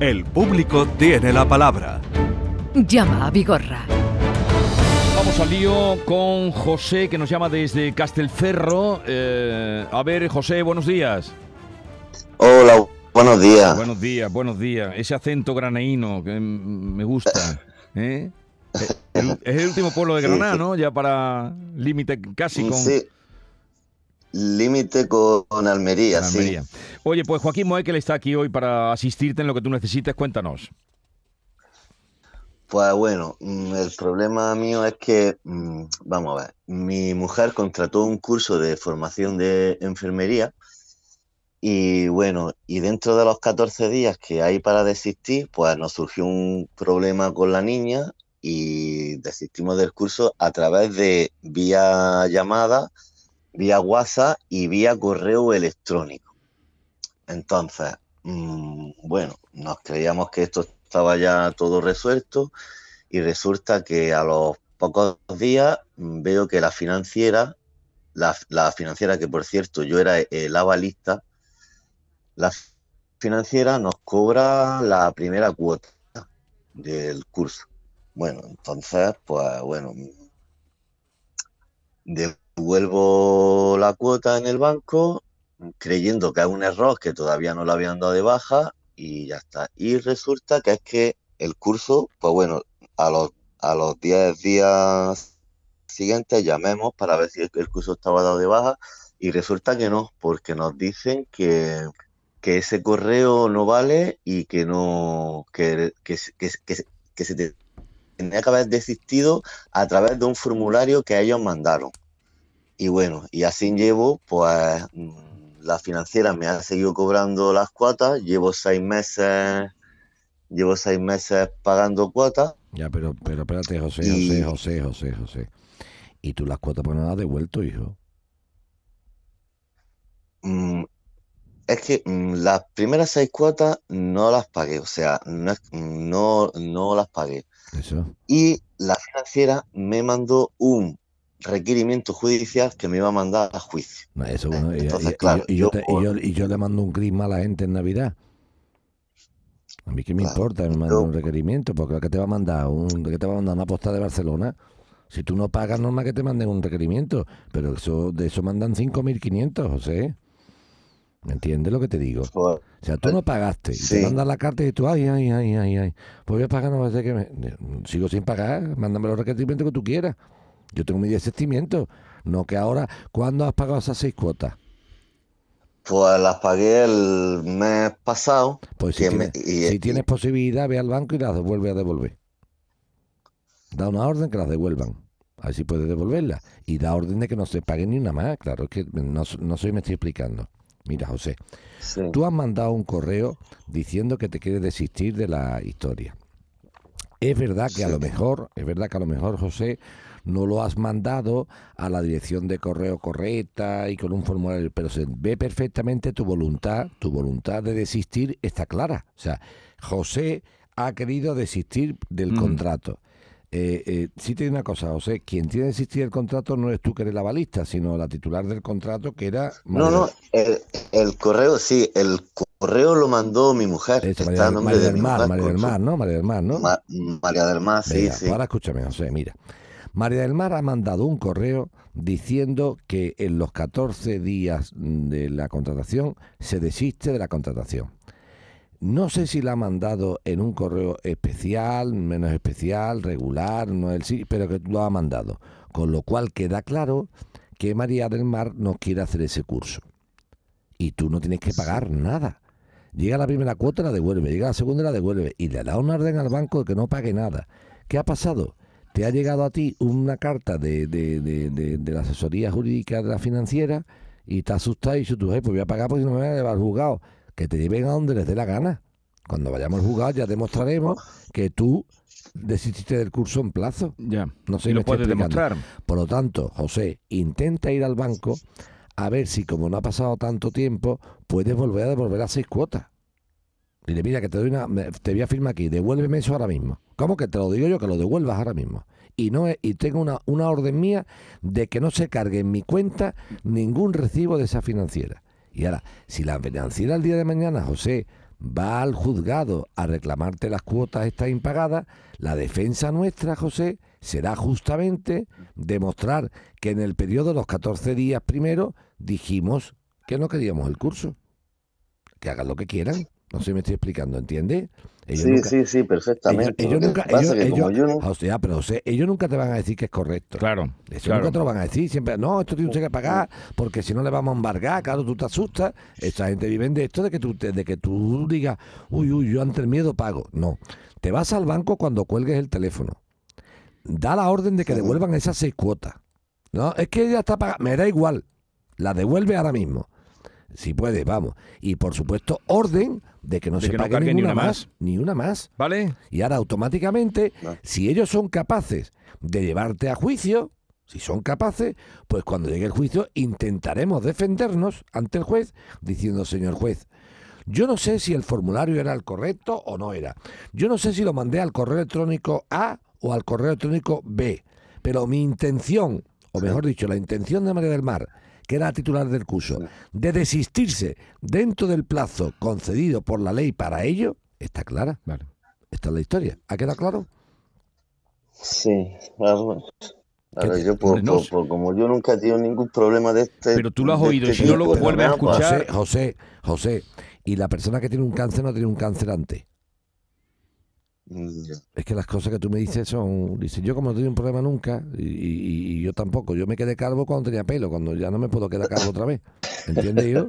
El público tiene la palabra. Llama a Vigorra. Vamos al lío con José, que nos llama desde Castelferro. Eh, a ver, José, buenos días. Hola, buenos días. Buenos días, buenos días. Ese acento granaíno que me gusta. ¿eh? es el último pueblo de Granada, ¿no? Ya para límite casi con... Sí, límite con, Almería, Almería, sí. Oye, pues Joaquín Moekel está aquí hoy para asistirte en lo que tú necesites. Cuéntanos. Pues bueno, mm, el problema mío es que, mm, vamos a ver, mi mujer contrató un curso de formación de enfermería y bueno, y dentro de los 14 días que hay para desistir, pues nos surgió un problema con la niña y desistimos del curso a través de vía llamada, vía WhatsApp y vía correo electrónico. Entonces, mm, bueno, nos creíamos que esto estaba ya todo resuelto y resulta que a los pocos días veo que la financiera, la, financiera que por cierto yo era el avalista, la financiera nos cobra la primera cuota del curso. Bueno, entonces, pues bueno, devuelvo la cuota en el banco creyendo que es un error que todavía no lo habían dado de baja y ya está. Y resulta que es que el curso, pues bueno, a los, a los 10 días siguientes llamemos para ver si el curso estaba dado de baja y resulta que no, porque nos dicen que, ese correo no vale y que no, que, que, que se tenía que haber desistido a través de un formulario que ellos mandaron. Y bueno, y así llevo, pues la financiera me ha seguido cobrando las cuotas, llevo seis meses, llevo seis meses pagando cuotas. Ya, pero, pero espérate, José, José, José, José, José. ¿Y tú las cuotas pues no las has devuelto, hijo? Mm, es que mm, las primeras seis cuotas no las pagué, o sea, no, no, no las pagué. Eso. Y la financiera me mandó un requerimiento judicial que me iba a mandar a juicio. Eso, bueno, y, Entonces, claro, y, yo, y, yo, le mando un gris a la gente en Navidad. A mí qué me importa, me manda un requerimiento, porque que te va a mandar un, que te va a mandar una posta de Barcelona. Si tú no pagas, normal que te manden un requerimiento, pero eso de eso mandan 5.500, José. ¿Me entiendes lo que te digo? o sea, tú no pagaste y te mandan la carta y tú, ay, ay, ay, ay, ay, pues voy a pagar, no va a ser que me... Sigo sin pagar, mándame los requerimientos que tú quieras. Yo tengo mi desistimiento. No que ahora, ¿cuándo has pagado esas seis cuotas? Pues las pagué el mes pasado. Pues si, tienes, posibilidad, ve al banco y las devuelve a devolver. Da una orden que las devuelvan. Así puedes devolverlas. Y da orden de que no se pague ni una más. Claro, es que no, no soy me estoy explicando. Mira, José, tú has mandado un correo diciendo que te quieres desistir de la historia. Es verdad que a lo mejor, es verdad que a lo mejor, José, no lo has mandado a la dirección de correo correcta y con un formulario, pero se ve perfectamente tu voluntad, tu voluntad de desistir está clara. O sea, José ha querido desistir del mm. contrato. Eh, eh, sí tiene una cosa, José, quien tiene que desistir del contrato no es tú que eres la balista, sino la titular del contrato que era... No, no, el, correo, sí, el correo lo mandó mi mujer. María, del Mar, María del Mar, ¿no? María del Mar, ¿no? María del Mar, sí, sí. Ahora escúchame, José, mira. María del Mar ha mandado un correo diciendo que en los 14 días de la contratación se desiste de la contratación. No sé si la ha mandado en un correo especial, menos especial, regular, no el sí, pero que lo ha mandado. Con lo cual queda claro que María del Mar no quiere hacer ese curso. Y tú no tienes que pagar nada. Llega la primera cuota, la devuelve. Llega la segunda, la devuelve. Y le da una orden al banco de que no pague nada. ¿Qué ha pasado? Te ha llegado a ti una carta de, de, de, la asesoría jurídica de la financiera y te asustado y dices tú, pues voy a pagar porque no me voy a llevar al juzgado. Que te lleven a donde les dé la gana. Cuando vayamos al juzgado ya demostraremos que tú desististe del curso en plazo. Ya. No sé si lo puedes demostrar. Por lo tanto, José, intenta ir al banco a ver si, como no ha pasado tanto tiempo, puedes volver a devolver las seis cuotas. Dile, mira, que te doy una, te voy a firmar aquí, devuélveme eso ahora mismo. ¿Cómo que te lo digo yo? Que lo devuelvas ahora mismo. Y no y tengo una, una orden mía de que no se cargue en mi cuenta ningún recibo de esa financiera. Y ahora, si la financiera el día de mañana, José, va al juzgado a reclamarte las cuotas estas impagadas, la defensa nuestra, José, será justamente demostrar que en el periodo de los 14 días primero dijimos que no queríamos el curso. Que hagan lo que quieran. No sé si me estoy explicando, ¿entiendes? Ellos sí, nunca, sí, sí, perfectamente. Ellos, nunca, ellos, pero ellos nunca te van a decir que es correcto. Claro. Eso nunca te lo van a decir. Siempre, no, esto tiene que pagar porque si no le vamos a embargar, claro, tú te asustas. Esta gente vive de esto de que tú, de que tú digas, uy, uy, yo ante el miedo pago. No. Te vas al banco cuando cuelgues el teléfono. Da la orden de que devuelvan esas seis cuotas. No, es que ya está pagada. Me da igual. La devuelve ahora mismo si puede, vamos. Y por supuesto, orden de que no se pague, ni una más, Ni una más. ¿Vale? Y ahora automáticamente, si ellos son capaces de llevarte a juicio, si son capaces, pues cuando llegue el juicio intentaremos defendernos ante el juez diciendo, señor juez, yo no sé si el formulario era el correcto o no era. Yo no sé si lo mandé al correo electrónico A o al correo electrónico B. Pero mi intención, o mejor dicho, la intención de María del Mar, que era titular del curso, de desistirse dentro del plazo concedido por la ley para ello, está clara. Vale. Esta es la historia. ¿Ha quedado claro? Sí, claro. yo como yo nunca he tenido ningún problema de este. Pero tú lo has oído, este si no lo vuelves a escuchar. José, José, José, y la persona que tiene un cáncer no tiene un cáncer antes. Es que las cosas que tú me dices son. Dice, yo como no tenía un problema nunca, y, yo tampoco. Yo me quedé calvo cuando tenía pelo, cuando ya no me puedo quedar calvo otra vez. ¿Entiendes yo?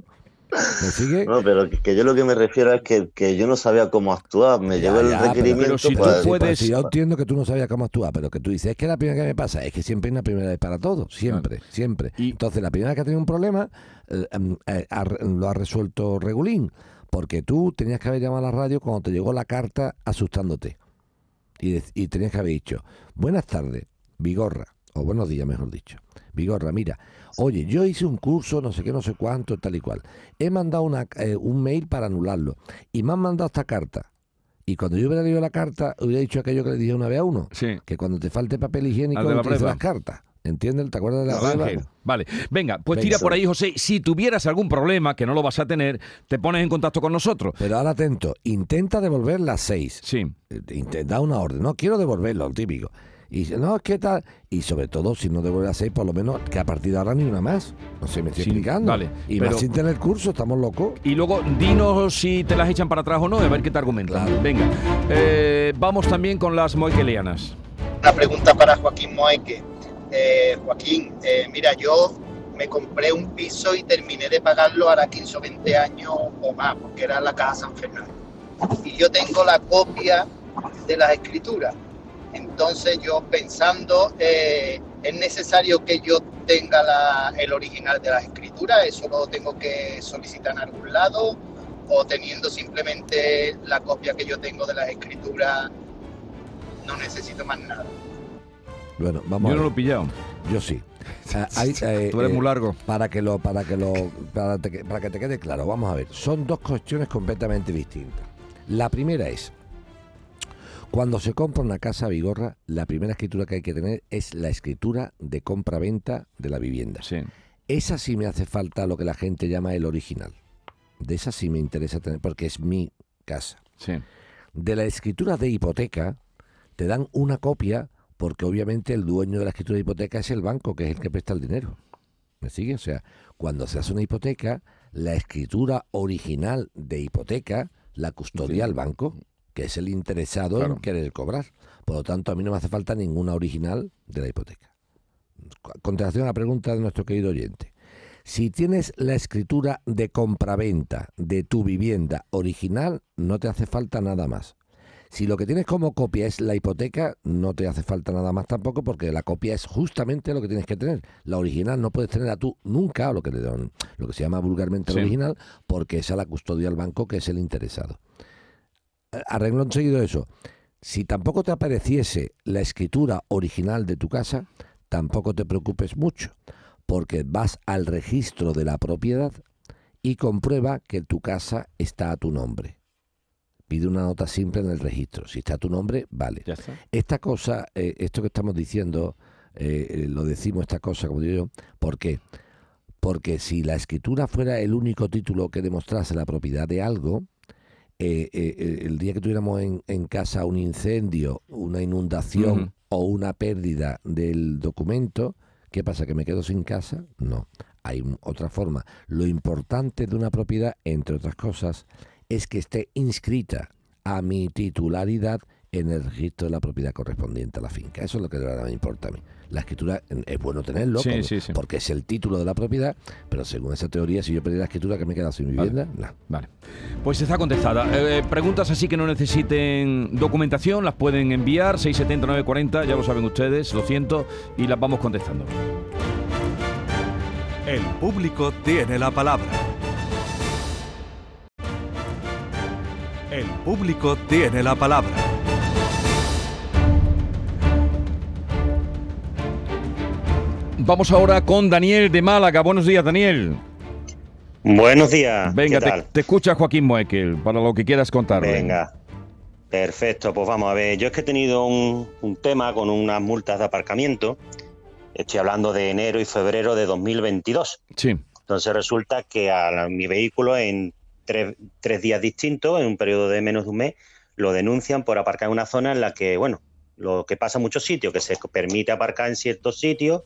¿Me sigue? No, pero que, yo lo que me refiero es que, yo no sabía cómo actuar. Me llegó el requerimiento. si tú puedes... yo entiendo que tú no sabías cómo actuar, pero que tú dices, es que la primera que me pasa, es que siempre hay una primera vez para todo. Siempre, siempre. Entonces, la primera vez que ha tenido un problema, eh, em, eh, lo ha resuelto Regulín porque tú tenías que haber llamado a la radio cuando te llegó la carta asustándote. Y, y tenías que haber dicho, buenas tardes, Vigorra, o buenos días, mejor dicho. Vigorra, mira, oye, yo hice un curso, no sé qué, no sé cuánto, tal y cual. He mandado una, eh, un mail para anularlo y me han mandado esta carta. Y cuando yo hubiera leído la carta, hubiera dicho aquello que le dije una vez a uno, que cuando te falte papel higiénico, no las cartas. ¿Entiendes? ¿Te acuerdas de la Vale, venga, pues tira por ahí, José. Si tuvieras algún problema, que no lo vas a tener, te pones en contacto con nosotros. Pero ahora atento, intenta devolver las seis. Sí. Eh, da una orden, no quiero devolverlo, típico. Y dice, no, ¿qué tal? Y sobre todo, si no devuelve las seis, por lo menos que a partir de ahora ni una más. No sé, me estoy explicando. Vale, y más sin tener curso, estamos locos. Y luego, dinos si te las echan para atrás o no, a ver qué te argumentan. Venga, eh, vamos también con las moiquelianas. Una pregunta para Joaquín Moeque. Eh, Joaquín, eh, mira, yo me compré un piso y terminé de pagarlo ahora 15 o 20 años o más, porque era la casa San Fernando. Y yo tengo la copia de las escrituras. Entonces yo pensando, eh, ¿es necesario que yo tenga el original de las escrituras? ¿Eso lo tengo que solicitar en algún lado? ¿O teniendo simplemente la copia que yo tengo de las escrituras, no necesito más nada? Bueno, vamos Yo no lo he pillado. Yo sí. Ah, eh, Tú eres muy largo. Para que lo, para que lo, para, para que te quede claro, vamos a ver. Son dos cuestiones completamente distintas. La primera es cuando se compra una casa Vigorra, la primera escritura que hay que tener es la escritura de compra-venta de la vivienda. Sí. Esa sí me hace falta lo que la gente llama el original. De esa sí me interesa tener, porque es mi casa. Sí. De la escritura de hipoteca, te dan una copia porque obviamente el dueño de la escritura de hipoteca es el banco, que es el que presta el dinero. ¿Me sigue? O sea, cuando se hace una hipoteca, la escritura original de hipoteca la custodia el banco, que es el interesado en querer cobrar. Por lo tanto, a mí no me hace falta ninguna original de la hipoteca. Contestación a la pregunta de nuestro querido oyente. Si tienes la escritura de compraventa de tu vivienda original, no te hace falta nada más. Si lo que tienes como copia es la hipoteca, no te hace falta nada más tampoco porque la copia es justamente lo que tienes que tener. La original no puedes tener a tú nunca, lo que, le dan, lo que se llama vulgarmente original, porque esa la custodia del banco que es el interesado. Arreglo seguido eso. Si tampoco te apareciese la escritura original de tu casa, tampoco te preocupes mucho, porque vas al registro de la propiedad y comprueba que tu casa está a tu nombre pide una nota simple en el registro. Si está tu nombre, vale. Esta cosa, eh, esto que estamos diciendo, eh, eh, lo decimos esta cosa, como digo yo, ¿por qué? Porque si la escritura fuera el único título que demostrase la propiedad de algo, eh, el día que tuviéramos en, en casa un incendio, una inundación o una pérdida del documento, ¿qué pasa? ¿Que me quedo sin casa? No. Hay otra forma. Lo importante de una propiedad, entre otras cosas, es que esté inscrita a mi titularidad en el registro de la propiedad correspondiente a la finca. Eso es lo que de verdad me importa a mí. La escritura eh, es bueno tenerlo Sí, porque, sí, sí. porque es el título de la propiedad, pero según esa teoría, si yo perdí la escritura, que me queda sin Vale. vivienda? No. Vale. Pues está contestada. Eh, preguntas así que no necesiten documentación, las pueden enviar, 670-940, ya lo saben ustedes, lo siento, y las vamos contestando. El público tiene la palabra. El público tiene la palabra. Vamos ahora con Daniel de Málaga. Buenos días, Daniel. Buenos días. Venga, ¿qué te, tal? te escucha Joaquín Moekel para lo que quieras contarle. Venga. Perfecto, pues vamos a ver. Yo es que he tenido un, un tema con unas multas de aparcamiento. Estoy hablando de enero y febrero de 2022. Sí. Entonces resulta que a la- mi vehículo en tres, tres días distintos, en un periodo de menos de un mes, lo denuncian por aparcar en una zona en la que, bueno, lo que pasa en muchos sitios, que se permite aparcar en ciertos sitios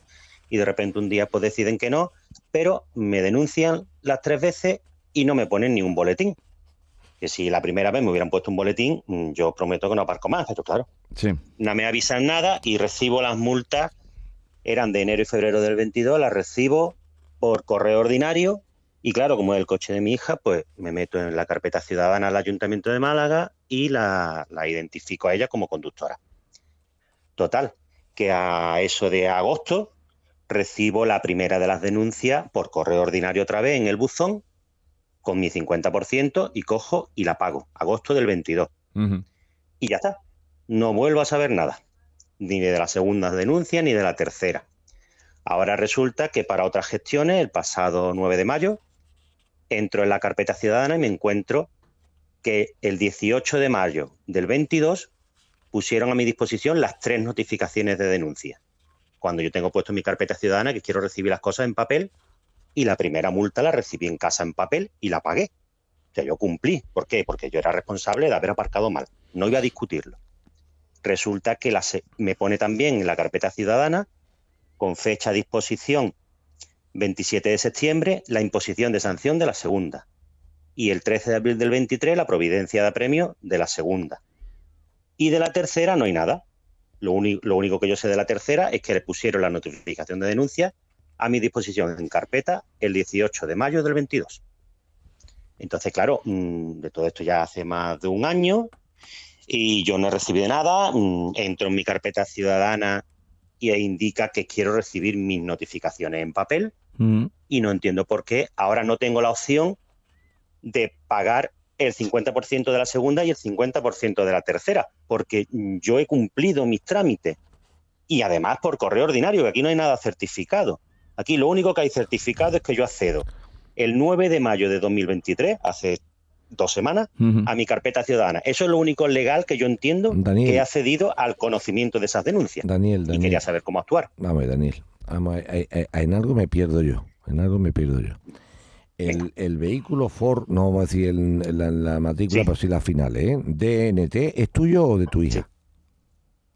y de repente un día pues deciden que no, pero me denuncian las tres veces y no me ponen ni un boletín. Que si la primera vez me hubieran puesto un boletín, mm, yo prometo que no aparco más, pero claro, Sí. no me avisan nada y recibo las multas, eran de enero y febrero del 22, las recibo por correo ordinario y claro, como es el coche de mi hija, pues me meto en la carpeta ciudadana del Ayuntamiento de Málaga y la, la identifico a ella como conductora. Total, que a eso de agosto recibo la primera de las denuncias por correo ordinario otra vez en el buzón con mi 50% y cojo y la pago, agosto del 22 Ujú. y ya está. No vuelvo a saber nada, ni de la segunda denuncia ni de la tercera. Ahora resulta que para otras gestiones, el pasado 9 de mayo, entro en la carpeta ciudadana y me encuentro que el 18 de mayo del 22 pusieron a mi disposición las tres notificaciones de denuncia. Cuando yo tengo puesto mi carpeta ciudadana que quiero recibir las cosas en papel y la primera multa la recibí en casa en papel y la pagué. O sea, yo cumplí. ¿Por qué? Porque yo era responsable de haber aparcado mal. No iba a discutirlo. Resulta que me pone también en la carpeta ciudadana, con fecha a disposición 27 de septiembre, la imposición de sanción de la segunda. Y el 13 de abril del 23, la providencia de apremio de la segunda. Y de la tercera no hay nada. Lo, lo único que yo sé de la tercera es que le pusieron la notificación de denuncia a mi disposición en carpeta el 18 de mayo del 22. Entonces, claro, mm, de todo esto ya hace más de un año y yo no he recibido nada. mm, Entro en mi carpeta ciudadana y e indica que quiero recibir mis notificaciones en papel Ujú. y no entiendo por qué ahora no tengo la opción de pagar el 50% de la segunda y el 50% de la tercera, porque mm, yo he cumplido mis trámites y además por correo ordinario, que aquí no hay nada certificado. Aquí lo único que hay certificado es que yo accedo el 9 de mayo de 2023, hace dos semanas, a mi carpeta ciudadana. Eso es lo único legal que yo entiendo Daniel. que he accedido al conocimiento de esas denuncias. Daniel, Y Daniel. quería saber cómo actuar. Vamos Daniel. Vamos ver, eh, eh, en algo me pierdo yo. En algo me pierdo yo. El, el vehículo Ford, no vamos a decir el- la, la matrícula, Sí. pero sí la final, ¿eh? DNT, ¿es tuyo o de tu hija?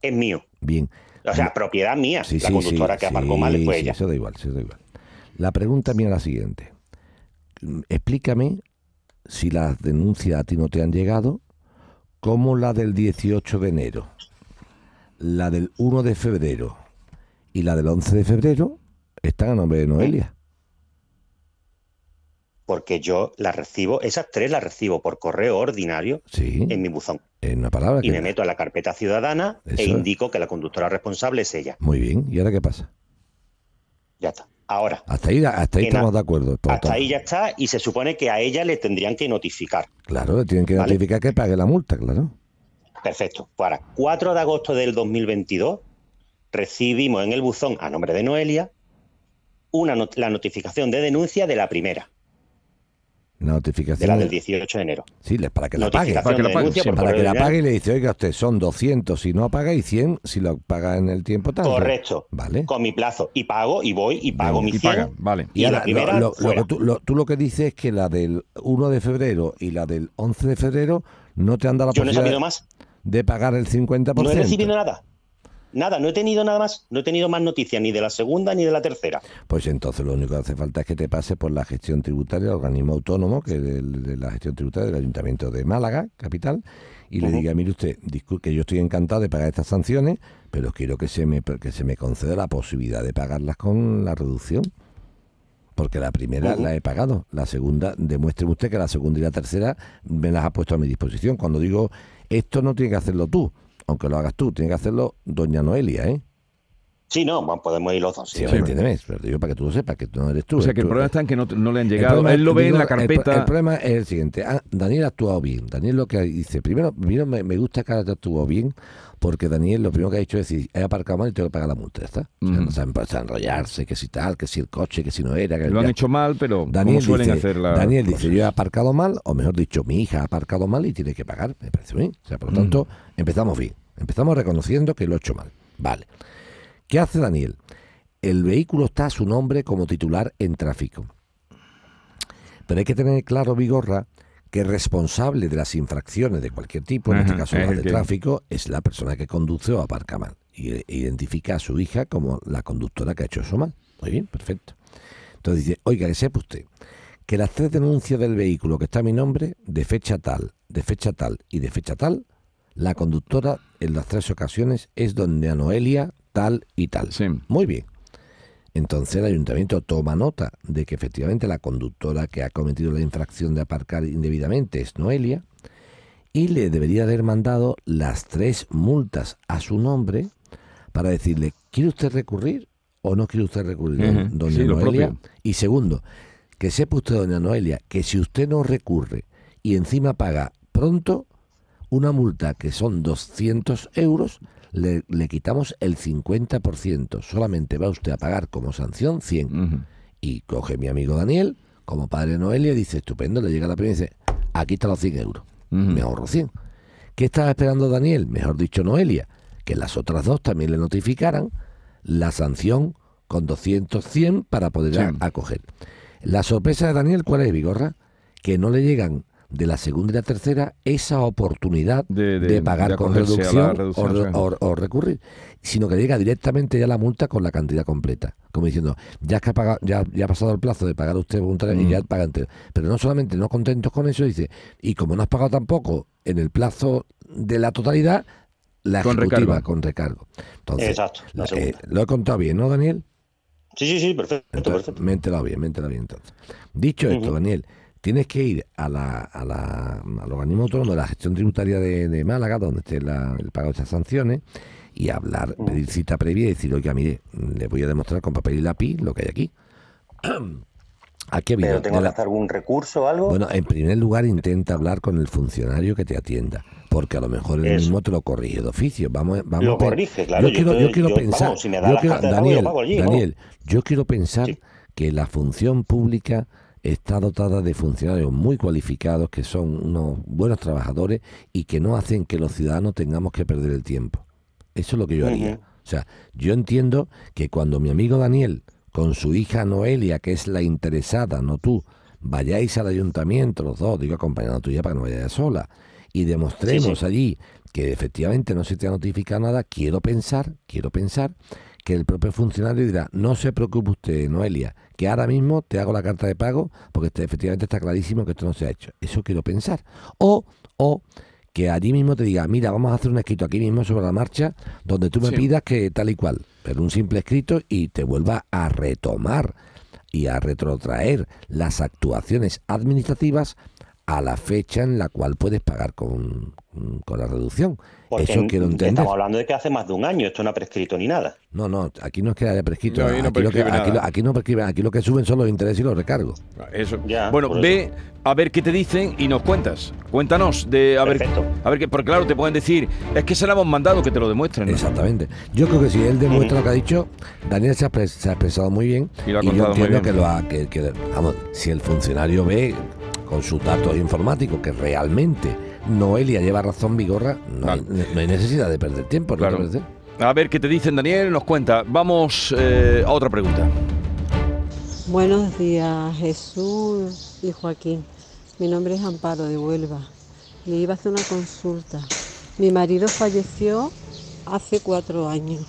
Es mío. Bien. O sea, propiedad mía. Sí, la sí, conductora que aparcó mal sí, ella. Eso da igual, eso da igual. La pregunta mía es la siguiente. Explícame si las denuncias a ti no te han llegado, como la del 18 de enero, la del 1 de febrero y la del 11 de febrero están a nombre de Noelia. Porque yo las recibo, esas tres las recibo por correo ordinario Sí, en mi buzón. es una palabra Y que... me meto a la carpeta ciudadana Eso e es. indico que la conductora responsable es ella. Muy bien, ¿y ahora qué pasa? Ya está. Ahora, Hasta ahí, hasta estamos de acuerdo. todo, hasta todo. ahí ya está y se supone que a ella le tendrían que notificar. Claro, le tienen que Vale. notificar que pague la multa, claro. Perfecto. Pues ahora, 4 de agosto del 2022, recibimos en el buzón, a nombre de Noelia, una not- la notificación de denuncia de la primera. La notificación. de la del 18 de enero. Sí, para que la pague. Para que la pague, sí, Para que la pague y le dice, oiga, usted son 200 si no apaga y 100 si lo paga en el tiempo tal. Correcto. Vale. Con mi plazo. Y pago, y voy, y pago mi Y 100. paga, vale. Y, Y ahora, la primera, lo- lo- lo tú, lo- tú lo que dices es que la del 1 de febrero y la del 11 de febrero no te han dado la Yo no he posibilidad sabido más. de pagar el 50%. No he recibido nada. Nada, no he tenido nada más. No he tenido más noticias ni de la segunda ni de la tercera. Pues entonces lo único que hace falta es que te pase por la gestión tributaria, el organismo autónomo, que es de la gestión tributaria del Ayuntamiento de Málaga, capital, y le diga, mire usted, disculpe, que yo estoy encantado de pagar estas sanciones, pero quiero que se me que se me conceda la posibilidad de pagarlas con la reducción. Porque la primera la he pagado, la segunda, demuestre usted que la segunda y la tercera me las ha puesto a mi disposición. Cuando digo esto no tiene que hacerlo tú, aunque lo hagas tú, tiene que hacerlo doña Noelia, ¿eh? Sí, no, podemos ir los dos. sí, Sí, entiéndeme, pero te digo para que tú lo sepas, que tú no eres tú. O sea que el problema está en que no, no le han llegado. problema- Él lo ve en la carpeta. El, problema es el siguiente. Ah, Daniel ha actuado bien. Daniel lo que dice, primero, primero me, me gusta que actuó bien, porque Daniel lo primero que ha hecho es decir, he aparcado mal y tengo que pagar la multa, ¿ya ¿está? O sea, Ujú. no se a enrollarse, que si tal, que si el coche, que si no era. Que lo han ya. hecho mal, pero Daniel suelen dice, hacer las Daniel dice, cosas. yo he aparcado mal, o mejor dicho, mi hija ha aparcado mal y tiene que pagar. Me parece bien. O sea, por lo tanto, empezamos bien. Empezamos reconociendo que lo he hecho mal. Vale. ¿Qué hace Daniel? El vehículo está a su nombre como titular en tráfico. Pero hay que tener claro, Vigorra, que el responsable de las infracciones de cualquier tipo, en Ajá, este caso es las el de que- tráfico, es la persona que conduce o aparca mal. Y e- identifica a su hija como la conductora que ha hecho eso mal. Muy bien, perfecto. Entonces dice, oiga, que sepa usted que las tres denuncias del vehículo que está a mi nombre, de fecha tal, de fecha tal y de fecha tal, la conductora en las tres ocasiones es doña Noelia tal y tal. Sí. Muy bien. Entonces el ayuntamiento toma nota de que efectivamente la conductora que ha cometido la infracción de aparcar indebidamente es Noelia y le debería haber mandado las tres multas a su nombre para decirle, ¿quiere usted recurrir o no quiere usted recurrir, doña sí, Noelia? Y segundo, que sepa usted, doña Noelia, que si usted no recurre y encima paga pronto una multa que son 200 euros, le, le quitamos el 50%. Solamente va usted a pagar como sanción 100. Ujú. Y coge mi amigo Daniel, como padre Noelia, y dice, estupendo, le llega la primera y dice, aquí están los 100 euros. Ujú. Me ahorro 100. ¿Qué estaba esperando Daniel? Mejor dicho, Noelia, que las otras dos también le notificaran la sanción con 200, 100 para poder acoger. La sorpresa de Daniel, ¿cuál es, Vigorra? Que no le llegan de la segunda y la tercera esa oportunidad De- de, de- pagar de con reducción, reducción, o, sí. o- o recurrir, sino que le llega directamente ya la multa con la cantidad completa, como diciendo, ya es que ha pagado, ya, ya ha pasado el plazo de pagar usted voluntariamente Mm. y ya paga entero. Pero no solamente no contentos con eso, dice, y como no has pagado tampoco en el plazo de la totalidad, la Con ejecutiva recargo. con recargo. Entonces, Exacto, la la- eh, segunda. lo he contado bien, ¿no, Daniel? Sí, sí, sí, perfecto, Entonces, perfecto. me he enterado bien, me he enterado bien entonces. Dicho esto. Daniel, tienes que ir a la, a la, al organismo autónomo de la gestión tributaria de, de Málaga, donde esté la- el pago de estas sanciones, y hablar, Ujú. pedir cita previa y decir, oiga, mire, le voy a demostrar con papel y lápiz lo que hay aquí. Aquí ha habido Pero tengo que hacer algún recurso o algo. bueno, en primer lugar intenta hablar con el funcionario que te atienda, porque a lo mejor él Eso. mismo te lo corrige de oficio. Vamos, vamos Lo corrige, claro, Yo yo quiero, yo quiero yo- pensar, vamos, si me da yo quiero- pago, yo Daniel. Daniel, yo quiero pensar Sí. que la función pública está dotada de funcionarios muy cualificados, que son unos buenos trabajadores y que no hacen que los ciudadanos tengamos que perder el tiempo. Eso es lo que yo haría. O sea, yo entiendo que cuando mi amigo Daniel, con su hija Noelia, que es la interesada, no tú, vayáis al ayuntamiento, los dos, digo acompañando a tuya para que no vayas sola, y demostremos Sí, sí. allí que efectivamente no se te ha notificado nada, quiero pensar, quiero pensar que el propio funcionario dirá, no se preocupe usted, Noelia, que ahora mismo te hago la carta de pago porque este- efectivamente está clarísimo que esto no se ha hecho. Eso quiero pensar. O, o que allí mismo te diga, mira, vamos a hacer un escrito aquí mismo sobre la marcha donde tú me Sí. pidas que tal y cual, pero un simple escrito y te vuelva a retomar y a retrotraer las actuaciones administrativas a la fecha en la cual puedes pagar con, con la reducción. Porque Eso quiero entender. Estamos hablando de que hace más de un año, esto no ha prescrito ni nada. No, no, aquí no es que haya prescrito. No, ahí no aquí, lo que, aquí, lo, aquí no prescriben, aquí lo que suben son los intereses y los recargos. Eso. Ya, bueno, ve a ver qué te dicen y nos cuentas. Cuéntanos de a ver, Perfecto. a ver qué, porque claro, te pueden decir, es que se la hemos mandado que te lo demuestren. ¿no? Exactamente. Yo creo que si él demuestra lo que ha dicho, Daniel se ha, expres- se ha expresado muy bien. Y lo ha yo muy entiendo bien. que lo ha. Que, que- vamos, si el funcionario ve con sus datos informáticos, que realmente Noelia lleva razón, Vigorra, no, hay, no hay necesidad de perder tiempo. ¿no Claro. A ver qué te dicen, Daniel, nos cuenta. Vamos eh, a otra pregunta. Buenos días, Jesús y Joaquín. Mi nombre es Amparo de Huelva. Le iba a hacer una consulta. Mi marido falleció hace cuatro años,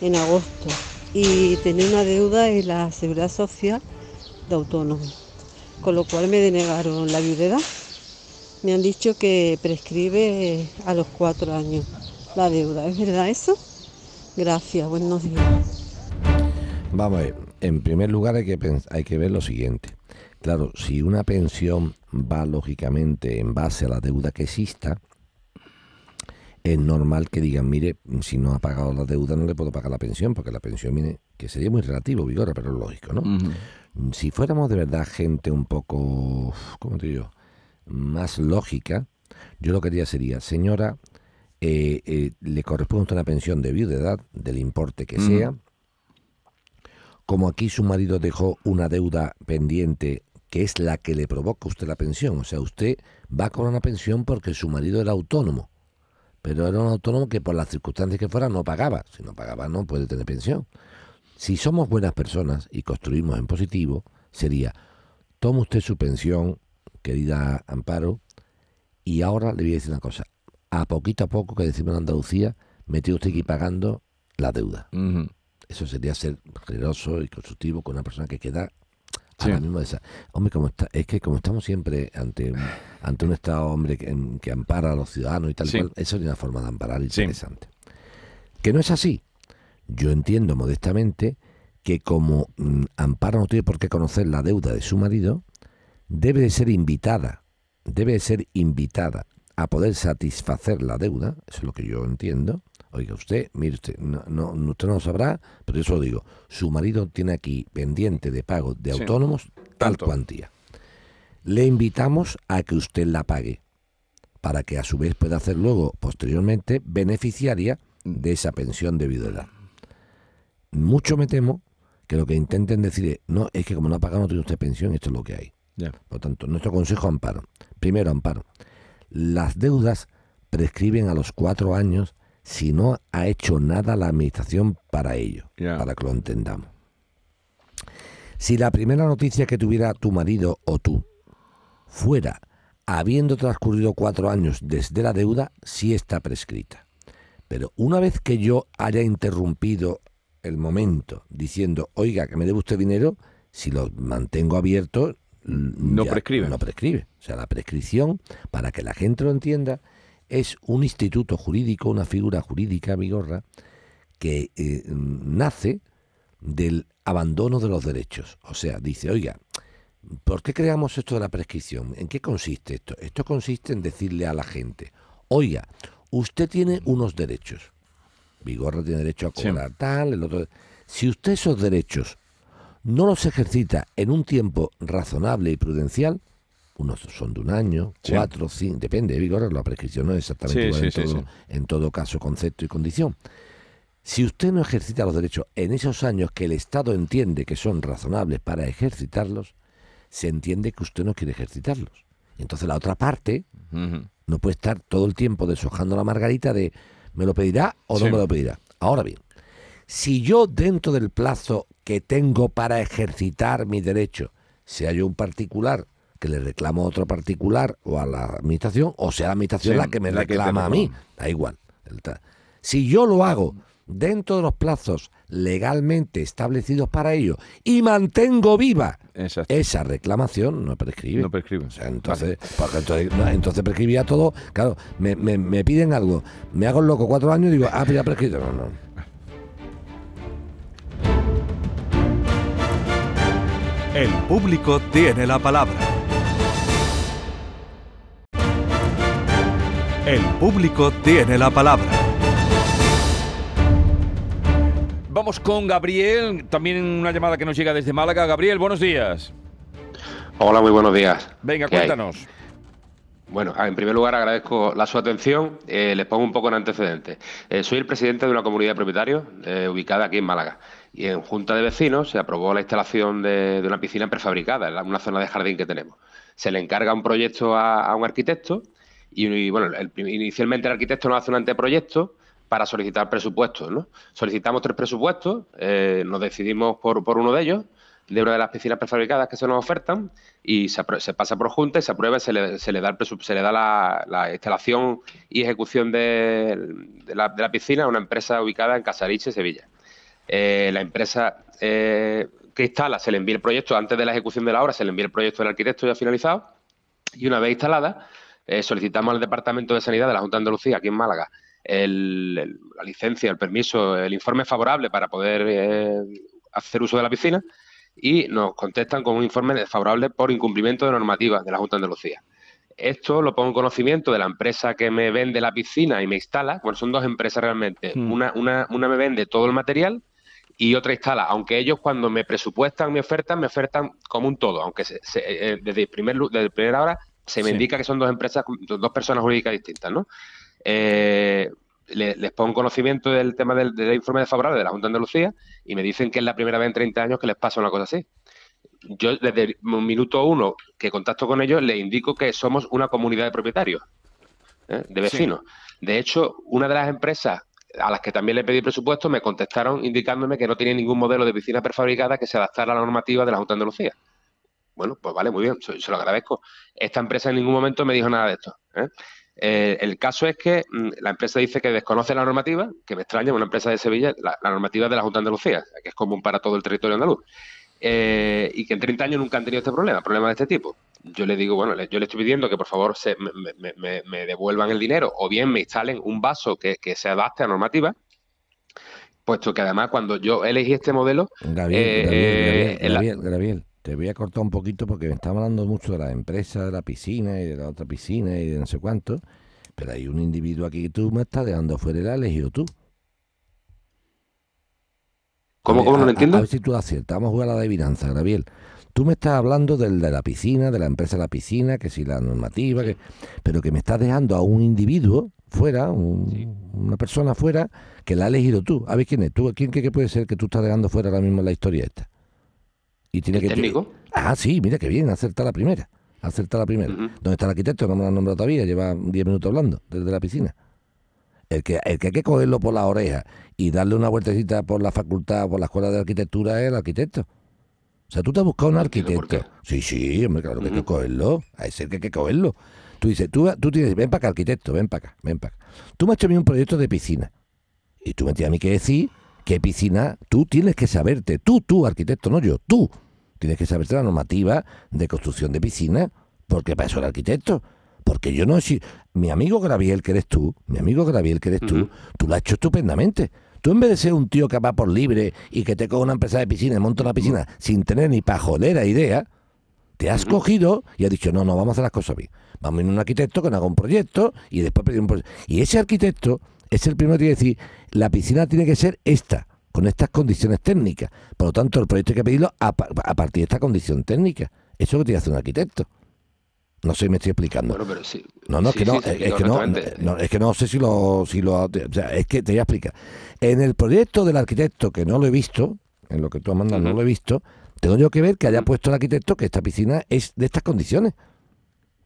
en agosto, y tenía una deuda en la Seguridad Social de autónomo, con lo cual me denegaron la viudedad. Me han dicho que prescribe a los cuatro años la deuda. ¿Es verdad eso? Gracias, buenos días. Vamos a ver, en primer lugar hay que, pens- hay que ver lo siguiente. Claro, si una pensión va lógicamente en base a la deuda que exista, es normal que digan, mire, si no ha pagado la deuda no le puedo pagar la pensión, porque la pensión viene, que sería muy relativo, Vigora, pero es lógico, ¿no? Si fuéramos de verdad gente un poco, ¿cómo te digo? Más lógica, yo lo que haría sería, señora, eh, eh, le corresponde una pensión de viudedad, del importe que sea. Como aquí su marido dejó una deuda pendiente que es la que le provoca a usted la pensión. O sea, usted va con una pensión porque su marido era autónomo. Pero era un autónomo que por las circunstancias que fuera no pagaba. Si no pagaba no puede tener pensión. Si somos buenas personas y construimos en positivo, sería, toma usted su pensión, querida Amparo, y ahora le voy a decir una cosa. A poquito a poco, que decimos en Andalucía, metió usted aquí pagando la deuda. Eso sería ser generoso y constructivo con una persona que queda Sí. ahora mismo de esa. Hombre, como está, es que como estamos siempre ante un, ante un Estado hombre que, ampara a los ciudadanos y tal Sí. cual, eso es una forma de amparar Sí. interesante. Que no es así. Yo entiendo modestamente que como mm, Amparo no tiene por qué conocer la deuda de su marido, debe de ser invitada, debe de ser invitada a poder satisfacer la deuda, eso es lo que yo entiendo. Oiga, usted, mire usted, no, no, usted no lo sabrá, pero yo se lo digo, su marido tiene aquí pendiente de pago de Sí. autónomos tal cuantía. Le invitamos a que usted la pague, para que a su vez pueda hacer luego, posteriormente, beneficiaria de esa pensión de viudedad. Mucho me temo que lo que intenten decir es, no, es que como no ha pagado no tiene usted pensión, esto es lo que hay. Ya. Por tanto, nuestro consejo amparo. Primero, amparo. Las deudas prescriben a los cuatro años si no ha hecho nada la administración para ello, para que lo entendamos. Si la primera noticia que tuviera tu marido o tú fuera habiendo transcurrido cuatro años desde la deuda, sí está prescrita. Pero una vez que yo haya interrumpido el momento diciendo, oiga, que me debe usted dinero, si lo mantengo abierto, mm, No prescribe. No prescribe. O sea, la prescripción, para que la gente lo entienda, es un instituto jurídico, una figura jurídica, Vigorra, que eh, nace del abandono de los derechos. O sea, dice, oiga, ¿por qué creamos esto de la prescripción? ¿En qué consiste esto? Esto consiste en decirle a la gente, oiga, usted tiene unos derechos. Vigorra tiene derecho a Sí. cobrar tal, el otro. Si usted esos derechos no los ejercita en un tiempo razonable y prudencial, unos son de un año, Sí. cuatro, cinco, depende, Vigorra, la prescripción no es exactamente Sí, igual en, todo, sí. en todo caso, concepto y condición. Si usted no ejercita los derechos en esos años que el Estado entiende que son razonables para ejercitarlos, se entiende que usted no quiere ejercitarlos. Entonces la otra parte no puede estar todo el tiempo deshojando la margarita de me lo pedirá o Sí. no me lo pedirá. Ahora bien, si yo dentro del plazo que tengo para ejercitar mi derecho, sea yo un particular que le reclamo a otro particular o a la administración, o sea la administración Sí, la que me la que te reclama a mí, da igual. Si yo lo hago dentro de los plazos legalmente establecidos para ello y mantengo viva Exacto. esa reclamación, no prescribe. No prescribe. O sea, entonces, entonces, no, entonces prescribía todo. Claro, me, me- me piden algo, me hago el loco cuatro años y digo, ah, ya prescrito. No, no. El público tiene la palabra. El público tiene la palabra. Vamos con Gabriel, también una llamada que nos llega desde Málaga. Gabriel, buenos días. Hola, muy buenos días. Venga, cuéntanos. Bueno, en primer lugar agradezco la su atención. Eh, les pongo un poco en antecedentes. Eh, soy el presidente de una comunidad de propietarios eh, ubicada aquí en Málaga. y en Junta de Vecinos se aprobó la instalación de, una piscina prefabricada en una zona de jardín que tenemos. Se le encarga un proyecto a, un arquitecto y, bueno, inicialmente el arquitecto nos hace un anteproyecto para solicitar presupuestos. ¿no? Solicitamos tres presupuestos, eh, nos decidimos por, uno de ellos, de una de las piscinas prefabricadas que se nos ofertan, y se, pasa por junta y se aprueba y se le, da, se le da la, instalación y ejecución de, la, piscina a una empresa ubicada en Casariche, Sevilla. Eh, la empresa eh, que instala se le envía el proyecto antes de la ejecución de la obra, se le envía el proyecto del arquitecto ya finalizado, y una vez instalada, solicitamos al Departamento de Sanidad de la Junta de Andalucía, aquí en Málaga, la licencia, el permiso, el informe favorable para poder eh, hacer uso de la piscina y nos contestan con un informe desfavorable por incumplimiento de normativas de la Junta de Andalucía. Esto lo pongo en conocimiento de la empresa que me vende la piscina y me instala. Bueno, son dos empresas realmente. Hmm. Una, una, una me vende todo el material y otra instala. Aunque ellos cuando me presupuestan mi oferta, me ofertan como un todo. Aunque se, eh, desde, primer, desde primera hora se me indica que son dos empresas, dos personas jurídicas distintas, ¿no? Eh, les pongo conocimiento del tema del, informe desfavorable de la Junta de Andalucía y me dicen que es la primera vez en 30 años que les pasa una cosa así. Yo desde el minuto uno que contacto con ellos les indico que somos una comunidad de propietarios, ¿eh? de vecinos. De hecho, una de las empresas a las que también le pedí presupuesto me contestaron indicándome que no tenía ningún modelo de piscina prefabricada que se adaptara a la normativa de la Junta de Andalucía. Bueno, pues vale, muy bien, se, lo agradezco. Esta empresa en ningún momento me dijo nada de esto. ¿eh? Eh, el caso es que mm, la empresa dice que desconoce la normativa, que me extraña, una empresa de Sevilla, la, normativa de la Junta de Andalucía, que es común para todo el territorio andaluz, eh, y que en 30 años nunca han tenido este problema, problemas de este tipo. Yo le digo, bueno, yo le estoy pidiendo que por favor se, me, devuelvan el dinero o bien me instalen un vaso que, se adapte a normativa, puesto que además cuando yo elegí este modelo... Gabriel, eh, Gabriel, Gabriel te voy a cortar un poquito porque me estaba hablando mucho de la empresa, de la piscina y de la otra piscina y de no sé cuánto. Pero hay un individuo aquí que tú me estás dejando fuera y la elegido tú. ¿Cómo, cómo no lo entiendo? A, ver si tú aciertas. Vamos a jugar a la adivinanza, Gabriel. Tú me estás hablando del de la piscina, de la empresa de la piscina, que si la normativa, que, pero que me estás dejando a un individuo fuera, una persona fuera, que la has elegido tú. A ver quién es. ¿Tú, ¿Quién qué puede ser que tú estás dejando fuera ahora mismo en la historia esta? Y tiene que técnico? Ah, sí, mira qué bien, acerta la primera. Acerta la primera. ¿Dónde está el arquitecto? No me lo han nombrado todavía, lleva 10 minutos hablando desde la piscina. El que, el que hay que cogerlo por la oreja y darle una vueltecita por la facultad, por la escuela de arquitectura es el arquitecto. O sea, tú te has buscado un arquitecto. Sí, sí, hombre, claro que hay que cogerlo. A ese que hay que cogerlo. Tú dices, tú, tú tienes, ven para acá, arquitecto, ven para acá, ven para acá. Tú me has hecho a mí un proyecto de piscina. Y tú me tienes a mí que decir qué piscina tú tienes que saberte. Tú, tú, arquitecto, no yo, tú tienes que saber la normativa de construcción de piscina, porque para eso el arquitecto. Porque yo no si mi amigo Graviel, que eres tú, mi amigo Graviel, que eres tú, tú lo has hecho estupendamente. Tú en vez de ser un tío que va por libre y que te coge una empresa de piscina y monta una piscina sin tener ni pajolera idea, te has cogido y has dicho, no, no, vamos a hacer las cosas bien. Vamos a ir a un arquitecto que nos haga un proyecto y después pedir un proyecto. Y ese arquitecto es el primero que tiene que decir, la piscina tiene que ser esta con estas condiciones técnicas. Por lo tanto, el proyecto hay que pedirlo a, partir de esta condición técnica. Eso es lo que tiene que hacer un arquitecto. No sé si me estoy explicando. no, no, es que no, es que no, sé si lo, si lo, o sea, es que te voy a explicar. En el proyecto del arquitecto, que no lo he visto, en lo que tú has mandado no lo he visto, tengo yo que ver que haya puesto el arquitecto que esta piscina es de estas condiciones.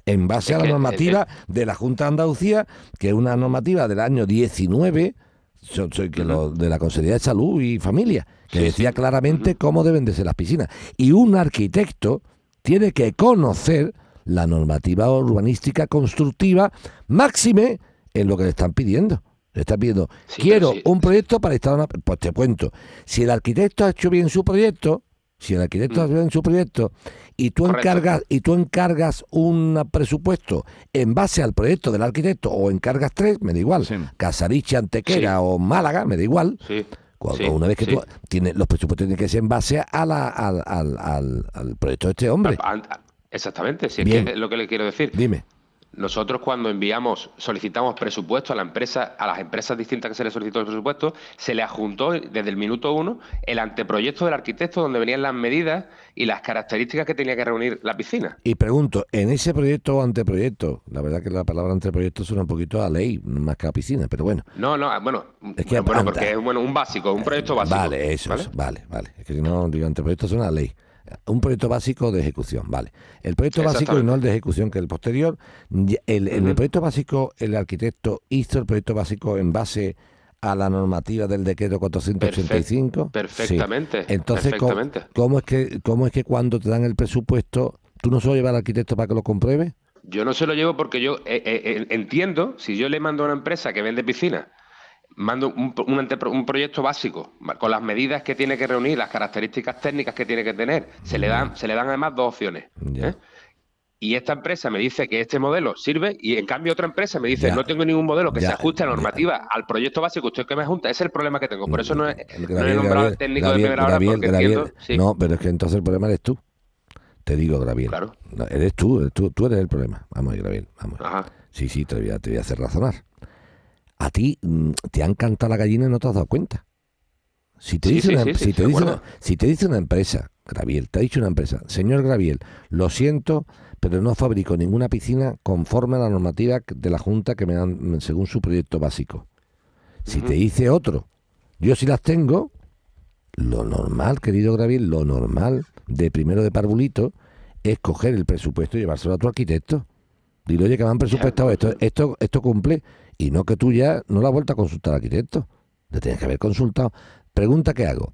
En base a la normativa de la Junta de Andalucía, que es una normativa del año 19, soy que lo, de la Consejería de Salud y Familia, que decía claramente cómo deben de ser las piscinas. Y un arquitecto tiene que conocer la normativa urbanística constructiva máxime en lo que le están pidiendo. Le están pidiendo, quiero un proyecto para instalar una... Pues te cuento, si el arquitecto ha hecho bien su proyecto, si el arquitecto ha hecho bien su proyecto y tú encargas y tú encargas un presupuesto en base al proyecto del arquitecto o encargas tres, me da igual, Casariche, Antequera o Málaga, me da igual. Cuando, una vez que tú tienes los presupuestos tienen que ser en base a la, al, al, al, proyecto de este hombre. Exactamente, si es, que es lo que le quiero decir. Dime. Nosotros cuando enviamos, solicitamos presupuesto a la empresa, a las empresas distintas que se les solicitó el presupuesto, se le adjuntó desde el minuto uno el anteproyecto del arquitecto donde venían las medidas y las características que tenía que reunir la piscina. Y pregunto, en ese proyecto o anteproyecto, la verdad que la palabra anteproyecto suena un poquito a ley, más que a piscina, pero bueno. No, no, bueno, Es que bueno, anda- porque es bueno, un básico, un proyecto básico. Vale, eso, ¿vale? es, vale, vale. Es que si no, digo, anteproyecto suena a ley. Un proyecto básico de ejecución, vale. El proyecto básico y no el de ejecución, que el posterior. El- En el proyecto básico, el arquitecto hizo el proyecto básico en base a la normativa del decreto 485. Perfectamente. Sí. Entonces, ¿cómo- perfectamente. ¿cómo, es que, ¿cómo es que cuando te dan el presupuesto, tú no solo llevas al arquitecto para que lo compruebe? Yo no se lo llevo porque yo eh, eh, entiendo, si yo le mando a una empresa que vende piscina, mando un, un un proyecto básico con las medidas que tiene que reunir, las características técnicas que tiene que tener, se le dan, se le dan además dos opciones. Ya. ¿eh? Y esta empresa me dice que este modelo sirve y en cambio otra empresa me dice Ya. no tengo ningún modelo que Ya, se ajuste a la ya. normativa, al proyecto básico usted que me junta, ese es el problema que tengo. Por eso no, es, no he Gabriel, nombrado Gabriel, técnico Gabriel, de primera hora Gabriel, porque Gabriel, entiendo... sí, No, pero es que entonces el problema eres tú. Te digo, Gabriel. Claro. No, eres tú, eres tú, tú eres el problema. Vamos, Gabriel, vamos. Ajá. Sí, sí, te voy, a, te voy a hacer razonar. A ti mm, te han cantado la gallina y no te has dado cuenta. Si te Sí, dice, sí, una, sí, sí, si te de dice acuerdo. una- si te dice una empresa, Graviel, te ha dicho una empresa, señor Graviel, lo siento, pero no fabrico ninguna piscina conforme a la normativa de la Junta que me dan según su proyecto básico. Si te dice otro, yo sí las tengo, lo normal, querido Graviel, lo normal de primero de parvulito es coger el presupuesto y llevárselo a tu arquitecto. Dile, oye, que me han presupuestado esto, esto, esto cumple, y no que tú ya no la has vuelto a consultar al arquitecto. Le tienes que haber consultado. Pregunta que hago.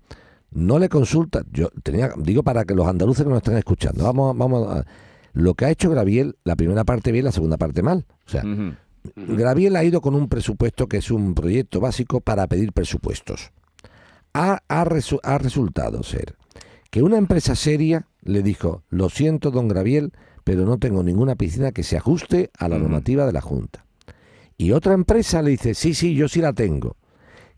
No le consulta, yo tenía, digo para que los andaluces que nos están escuchando, vamos, a- vamos a, lo que ha hecho Graviel, la primera parte bien, la segunda parte mal. O sea. Graviel ha ido con un presupuesto que es un proyecto básico para pedir presupuestos. Ha, ha resu- ha resultado ser que una empresa seria le dijo, lo siento, don Graviel, pero no tengo ninguna piscina que se ajuste a la normativa de la Junta. Y otra empresa le dice, sí, sí, yo sí la tengo.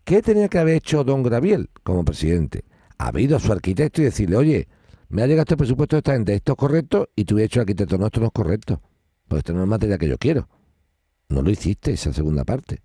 ¿Qué tenía que haber hecho don Graviel como presidente? Haber ido a su arquitecto y decirle, oye, me ha llegado este presupuesto de esta gente, esto es correcto, y tú hubiera dicho al arquitecto, no, esto no es correcto, pues esto no es materia que yo quiero. No lo hiciste esa segunda parte.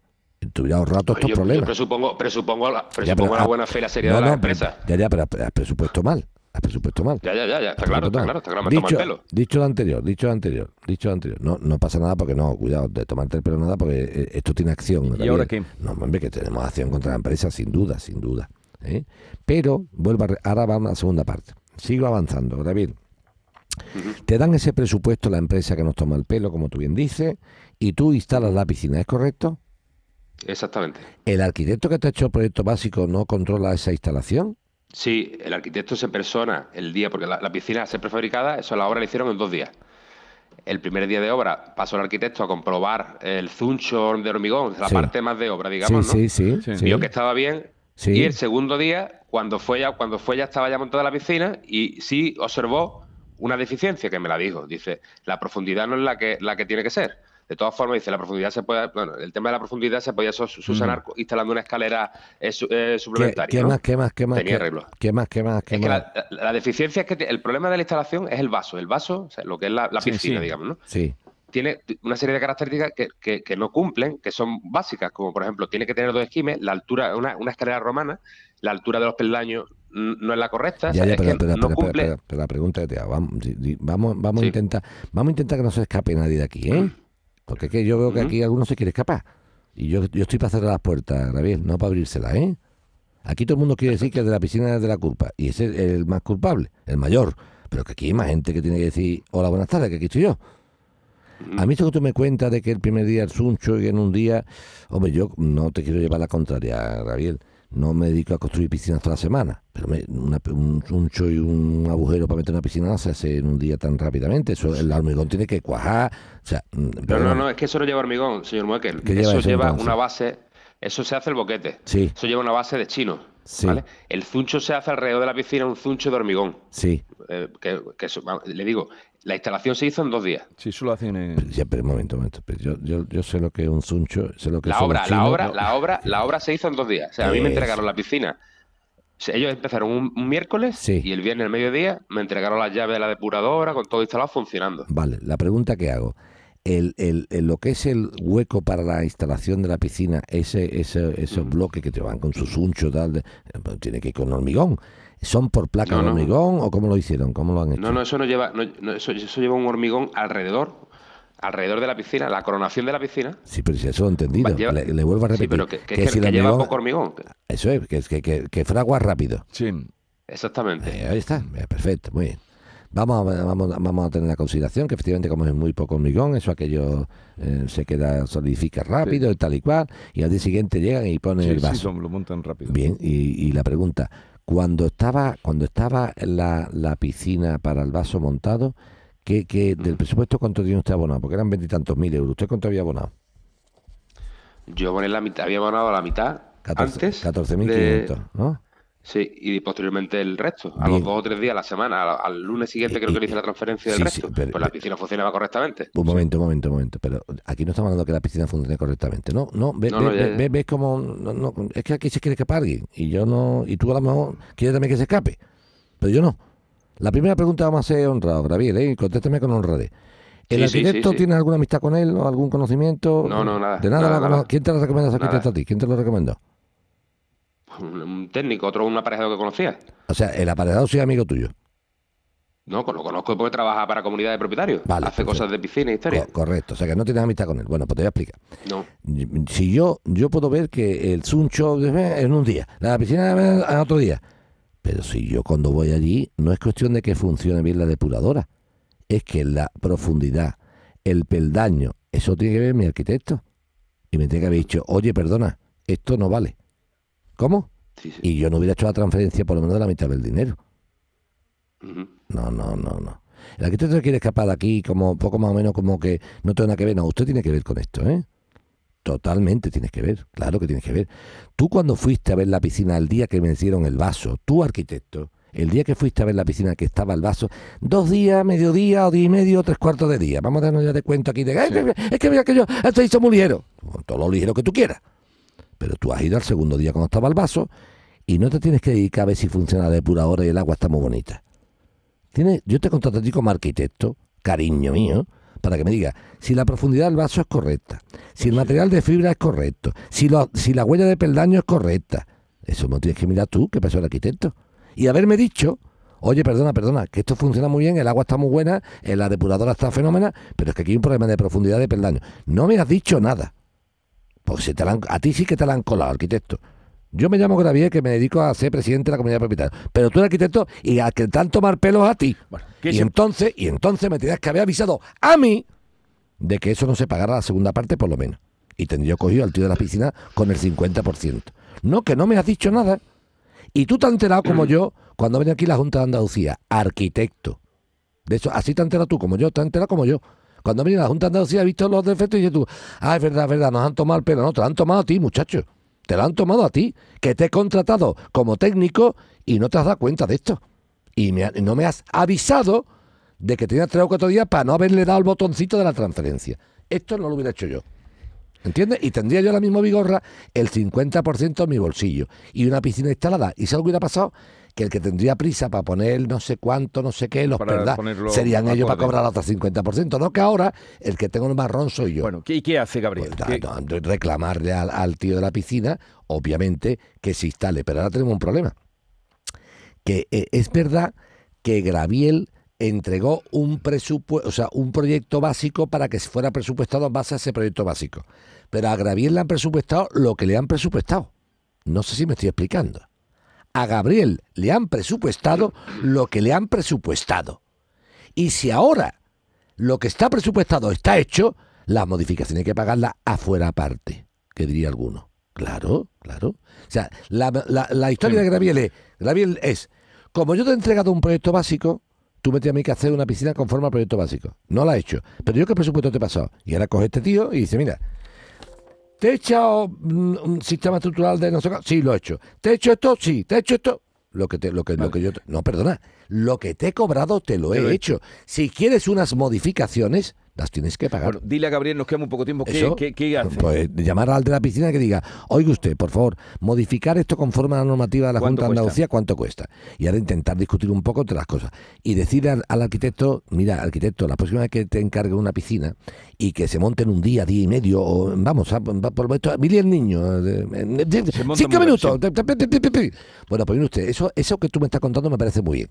Te hubiera ahorrado todos Yo, estos yo problemas. presupongo, presupongo, la, Ya, presupongo pero, la ah, buena fe y la seriedad No, de la no, empresa. ya, ya, pero has presupuesto mal. Presupuesto mal. Ya, ya, ya, ya, está claro, está claro, está claro, me toma el Dicho, pelo. dicho lo anterior, dicho lo anterior, dicho lo anterior. No, no pasa nada porque no, cuidado, de tomarte el pelo nada porque eh, esto tiene acción. ¿Y ahora qué? No, hombre, que tenemos acción contra la empresa, sin duda, sin duda. ¿eh? Pero, vuelvo a re- ahora vamos a la segunda parte. Sigo avanzando. Ujú. Te dan ese presupuesto la empresa que nos toma el pelo, como tú bien dices, y tú instalas la piscina, ¿es correcto? Exactamente. ¿El arquitecto que te ha hecho el proyecto básico no controla esa instalación? Sí, el arquitecto se persona el día, porque la, la piscina se prefabricada, eso la obra la hicieron en dos días. El primer día de obra pasó el arquitecto a comprobar el zuncho de hormigón, la Sí. parte más de obra, digamos, sí, ¿no? sí, sí, Sí. sí. Vio que estaba bien. Sí. Y el segundo día, cuando fue ya, cuando fue ya estaba ya montada la piscina y sí observó una deficiencia que me la dijo. Dice, la profundidad no es la que, la que tiene que ser. De todas formas, dice, la profundidad se puede, bueno, el tema de la profundidad se podía su- subsanar instalando una escalera eh, su- eh, ¿Qué, suplementaria. qué ¿no? más, qué más, qué más? Tenía qué, arreglo. qué más, qué más, qué Es que más? la, la- la deficiencia es que el problema de la instalación es el vaso. El vaso, o sea, lo que es la, la piscina, sí. digamos, ¿no? Sí, Tiene una serie de características que, que- que no cumplen, que son básicas, como por ejemplo, tiene que tener dos esquimes, la altura, una, una escalera romana, la altura de los peldaños mm, no es la correcta, o ya, sea, ya, es pero, que pero, no pero, cumple. pero- la pregunta que te hago, vamos, vamos, vamos a Sí. intentar, vamos a intentar que no se escape nadie de aquí, ¿eh? Porque es que yo veo que aquí alguno se quiere escapar. Y yo, yo estoy para cerrar las puertas, Gabriel, no para abrírselas, ¿eh? Aquí todo el mundo quiere decir que el de la piscina es de la culpa. Y ese es el más culpable, el mayor. Pero que aquí hay más gente que tiene que decir, hola, buenas tardes, que aquí estoy yo. A mí esto que tú me cuentas de que el primer día el suncho y en un día, hombre, yo no te quiero llevar la contraria, Gabriel. No me dedico a construir piscinas toda la semana, pero me- una- un suncho y un agujero para meter una piscina no se hace en un día tan rápidamente. Eso, el hormigón tiene que cuajar. O sea, mm, No, no, no, es que eso no lleva hormigón, señor Muekel. ¿Qué lleva Eso lleva una base, eso se hace el boquete. Sí, Eso lleva una base de chino. Sí. ¿vale? El zuncho se hace alrededor de la piscina, un zuncho de hormigón. sí. eh, que, que eso- le digo, la instalación se hizo en dos días. Sí, eso lo hacen en... Ya, pero un momento, un momento. pero yo, yo, yo sé lo que es un suncho, sé lo que La son obra, los la obra, la obra, la obra se hizo en dos días. O sea, a mí me Eso. entregaron la piscina. Ellos empezaron un, un miércoles Sí. y el viernes al mediodía me entregaron las llaves de la depuradora con todo instalado funcionando. Vale, la pregunta que hago. El, el- el- lo que es el hueco para la instalación de la piscina, ese, ese, esos bloques que te van con sus unchos, tal, de- eh, pues tiene que ir con hormigón. ¿Son por placa No, de no. hormigón o cómo lo hicieron? ¿Cómo lo han hecho? No, no, eso no lleva, no, no, eso, eso lleva un hormigón alrededor, alrededor de la piscina, la coronación de la piscina. Sí, pero si eso lo he entendido. Va, lleva- le, le vuelvo a Sí, repetir. pero que, que- que que- si que lleva hormigón- poco hormigón. Eso es, que, que, que, que fragua rápido. Sí. Exactamente. Eh, ahí está, eh, perfecto, muy bien. Vamos a, vamos, vamos a tener la consideración que efectivamente como es muy poco hormigón, eso aquello eh, se queda, solidifica rápido y tal y cual, y al día siguiente llegan y ponen Sí, el sí, vaso. lo, lo montan rápido. Bien, y, y la pregunta, cuando estaba, cuando estaba la, la piscina para el vaso montado, ¿qué, qué- del presupuesto cuánto tiene usted abonado? Porque eran veintitantos mil euros. ¿Usted cuánto había abonado? Yo aboné la mitad, había abonado la mitad 14 antes. 14.500, de- ¿no? Sí, y posteriormente el resto. A Bien. los dos o tres días a la semana, al, al lunes siguiente creo que le hice la transferencia del Sí, sí, resto. pero- pues la piscina funcionaba correctamente. Un momento, un momento, un momento. Pero aquí no estamos hablando que la piscina funcione correctamente. No, no, ve, No, ve- no, ve- ve- ves como. no, es que aquí se quiere escapar alguien. Y yo no. Y tú a lo mejor quieres también que se escape. Pero yo no. La primera pregunta vamos a ser honrado, Gabriel, ¿eh? Contéstame con honradez. ¿El Sí, arquitecto sí. tiene alguna amistad con él o algún conocimiento? No, no, nada, De nada, nada, nada. ¿Quién te lo recomienda ese Nada. arquitecto a ti? ¿Quién te lo recomendó? Un, un técnico, otro un aparejado que conocía. O sea, el aparejado sí es amigo tuyo. No, lo conozco porque trabaja para comunidad de propietarios. Vale, Hace cosas de piscina y historia. Co- correcto. O sea, que no tienes amistad con él. Bueno, pues te voy a explicar. No. Si yo, yo puedo ver que el suncho en un día, la piscina en otro día. Pero si yo cuando voy allí, no es cuestión de que funcione bien la depuradora. Es que la profundidad, el peldaño, eso tiene que ver mi arquitecto. Y me tiene que haber dicho, oye, perdona, esto no vale. ¿Cómo? Sí, sí. Y yo no hubiera hecho la transferencia por lo menos de la mitad del dinero. No, no, no, no. El arquitecto quiere escapar de aquí como poco más o menos como que no tiene nada que ver. No, usted tiene que ver con esto, ¿eh? Totalmente tienes que ver, claro que tienes que ver. Tú cuando fuiste a ver la piscina el día que me hicieron el vaso, tú arquitecto, el día que fuiste a ver la piscina que estaba el vaso, dos días, mediodía, o día y medio, tres cuartos de día. Vamos a darnos ya de cuenta aquí de, "Ay, que- es que mira que yo, esto hizo muy ligero. Con todo lo ligero que tú quieras. Pero tú has ido al segundo día cuando estaba el vaso y no te tienes que dedicar a ver si funciona la depuradora y el agua está muy bonita. Tienes, yo te contrato a ti como arquitecto, cariño mío, para que me diga si la profundidad del vaso es correcta, si el material de fibra es correcto, si, lo- si la huella de peldaño es correcta. Eso me lo tienes que mirar tú, que pasó el arquitecto. Y haberme dicho, oye, perdona, perdona, que esto funciona muy bien, el agua está muy buena, eh, la depuradora está fenómena, pero es que aquí hay un problema de profundidad de peldaño. No me has dicho nada. Si te la han- a ti sí que te la han colado, arquitecto. Yo me llamo Gravier, que me dedico a ser presidente de la comunidad de propietarios. Pero tú eres arquitecto y al que te han tomar pelos a ti. Bueno, ¿qué y se- entonces, y entonces me tenías que haber avisado a mí de que eso no se pagara la segunda parte por lo menos. Y tendría cogido al tío de la piscina con el 50%. No, que no me has dicho nada. Y tú te has enterado como yo cuando venía aquí la Junta de Andalucía, arquitecto. De hecho, así te has enterado tú como yo, te has enterado como yo. Cuando venía la Junta de Andalucía, he visto los defectos y dices tú, ah, es verdad, es verdad, nos han tomado el pelo. No, te lo han tomado a ti, muchacho. Te lo han tomado a ti, que te he contratado como técnico y no te has dado cuenta de esto. Y ha- no me has avisado de que tenías tres o cuatro días para no haberle dado el botoncito de la transferencia. Esto no lo hubiera hecho yo. ¿Entiendes? Y tendría yo la misma vigorra el 50% en mi bolsillo y una piscina instalada. ¿Y si algo hubiera pasado? Que el que tendría prisa para poner no sé cuánto, no sé qué, los perdas, serían ellos para cobrar el otro 50%. No que ahora el que tengo el marrón soy yo. Bueno, ¿qué, ¿y qué hace Gabriel? Pues, ¿Qué- no, no, reclamarle al, al tío de la piscina, obviamente, que se instale. Pero ahora tenemos un problema. Que eh, es verdad que Graviel entregó un presupuesto, o sea, un proyecto básico para que fuera presupuestado en base a ese proyecto básico. Pero a Graviel le han presupuestado lo que le han presupuestado. No sé si me estoy explicando. A Gabriel le han presupuestado lo que le han presupuestado. Y si ahora lo que está presupuestado está hecho, las modificaciones hay que pagarlas afuera aparte, que diría alguno. Claro, claro. O sea, la, la- historia de Graviel es, Graviel es, como yo te he entregado un proyecto básico, tú me tienes que hacer una piscina conforme al proyecto básico. No la he hecho. Pero yo qué presupuesto te he pasado. Y ahora coge este tío y dice, mira, ¿te he echado mm, un sistema estructural de no sé qué? Sí, lo he hecho. ¿Te he hecho esto? Sí. ¿Te he hecho esto? Lo que, te, lo que, lo que yo... te- no, perdona. Lo que te he cobrado te lo Te he lo he hecho. Si quieres unas modificaciones, las tienes que pagar. Bueno, dile a Gabriel, nos queda muy poco tiempo. ¿Qué, Eso, qué- qué hace? Pues llamar al de la piscina que diga, oiga usted, por favor, modificar esto conforme a la normativa de la ¿Cuánto Junta de? Andalucía, ¿cuánto cuesta? Y ahora intentar discutir un poco entre las cosas. Y decirle al, al arquitecto, mira, arquitecto, la próxima vez que te encargue una piscina y que se monten un día, día y medio, o vamos, a, va por mil y el niño, eh, cinco minutos. Bueno, pues mire usted, eso, eso que tú me estás contando me parece muy bien.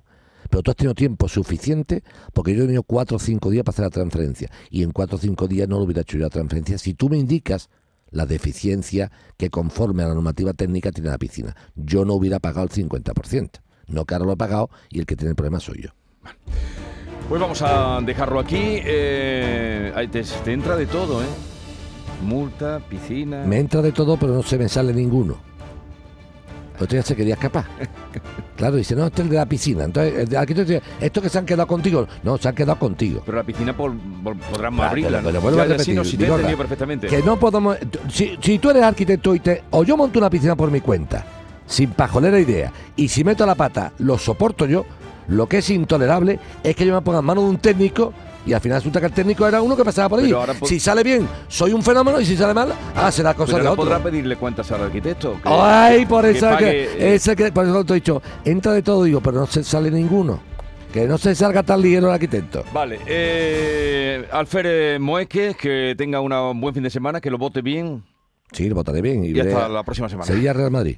Pero tú has tenido tiempo suficiente porque yo he tenido cuatro o cinco días para hacer la transferencia. Y en cuatro o cinco días no lo hubiera hecho yo la transferencia si tú me indicas la deficiencia que conforme a la normativa técnica tiene la piscina. Yo no hubiera pagado el 50%. No que ahora lo he pagado y el que tiene el problema soy yo. Pues vamos a dejarlo aquí. Eh, te entra de todo, ¿eh? Multa, piscina. Me entra de todo, pero no se me sale ninguno. Día se quería escapar. Claro, dice, no, este es el de la piscina. Entonces, el de arquitecto dice, ¿estos que se han quedado contigo? No, se han quedado contigo. Pero la piscina por, por- podrán Ah, abrirla. pero- pero ¿no? sí, sí te he Vigorra, entendido perfectamente. Que no podemos. Si, si tú eres arquitecto y te. O yo monto una piscina por mi cuenta, sin pajolera idea, y si meto la pata, lo soporto yo, lo que es intolerable es que yo me ponga en manos de un técnico y al final resulta que el técnico era uno que pasaba por ahí. Ahora Si sale bien, soy un fenómeno, y si sale mal, ah, será cosa Pero de otro. podrá pedirle cuentas al arquitecto. que- Ay, por que pague, que, eh, que por eso te he dicho, entra de todo, digo, pero no se sale ninguno. Que no se salga tan ligero el arquitecto. Vale, eh, Alfred Moeque, que tenga una- un buen fin de semana, que lo vote bien Sí, lo votaré bien. Y, y hasta la próxima semana. Sevilla Real Madrid.